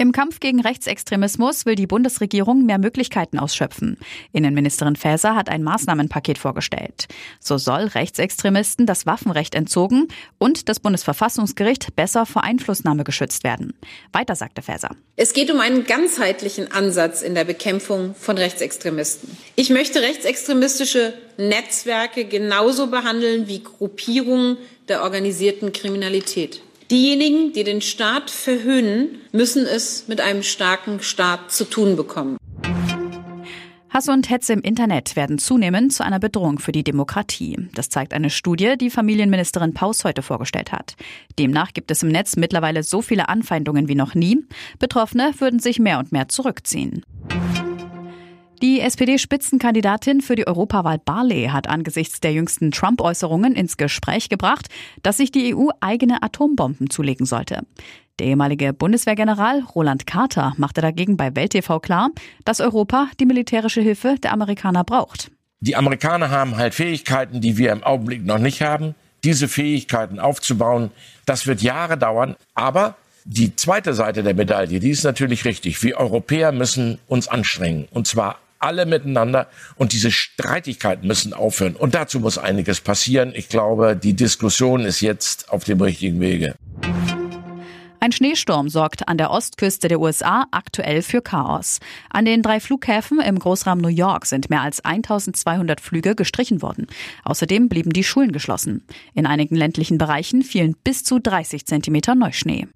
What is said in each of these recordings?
Im Kampf gegen Rechtsextremismus will die Bundesregierung mehr Möglichkeiten ausschöpfen. Innenministerin Faeser hat ein Maßnahmenpaket vorgestellt. So soll Rechtsextremisten das Waffenrecht entzogen und das Bundesverfassungsgericht besser vor Einflussnahme geschützt werden. Weiter sagte Faeser. Es geht um einen ganzheitlichen Ansatz in der Bekämpfung von Rechtsextremisten. Ich möchte rechtsextremistische Netzwerke genauso behandeln wie Gruppierungen der organisierten Kriminalität. Diejenigen, die den Staat verhöhnen, müssen es mit einem starken Staat zu tun bekommen. Hass und Hetze im Internet werden zunehmend zu einer Bedrohung für die Demokratie. Das zeigt eine Studie, die Familienministerin Paus heute vorgestellt hat. Demnach gibt es im Netz mittlerweile so viele Anfeindungen wie noch nie. Betroffene würden sich mehr und mehr zurückziehen. Die SPD-Spitzenkandidatin für die Europawahl Barley hat angesichts der jüngsten Trump-Äußerungen ins Gespräch gebracht, dass sich die EU eigene Atombomben zulegen sollte. Der ehemalige Bundeswehrgeneral Roland Carter machte dagegen bei Welt TV klar, dass Europa die militärische Hilfe der Amerikaner braucht. Die Amerikaner haben halt Fähigkeiten, die wir im Augenblick noch nicht haben. Diese Fähigkeiten aufzubauen, das wird Jahre dauern. Aber die zweite Seite der Medaille, die ist natürlich richtig. Wir Europäer müssen uns anstrengen. Und zwar alle miteinander und diese Streitigkeiten müssen aufhören. Und dazu muss einiges passieren. Ich glaube, die Diskussion ist jetzt auf dem richtigen Wege. Ein Schneesturm sorgt an der Ostküste der USA aktuell für Chaos. An den drei Flughäfen im Großraum New York sind mehr als 1200 Flüge gestrichen worden. Außerdem blieben die Schulen geschlossen. In einigen ländlichen Bereichen fielen bis zu 30 Zentimeter Neuschnee.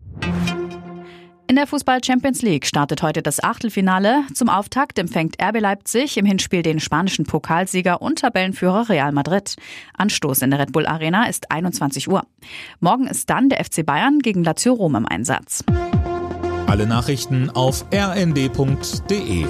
In der Fußball Champions League startet heute das Achtelfinale. Zum Auftakt empfängt RB Leipzig im Hinspiel den spanischen Pokalsieger und Tabellenführer Real Madrid. Anstoß in der Red Bull Arena ist 21 Uhr. Morgen ist dann der FC Bayern gegen Lazio Rom im Einsatz. Alle Nachrichten auf rnd.de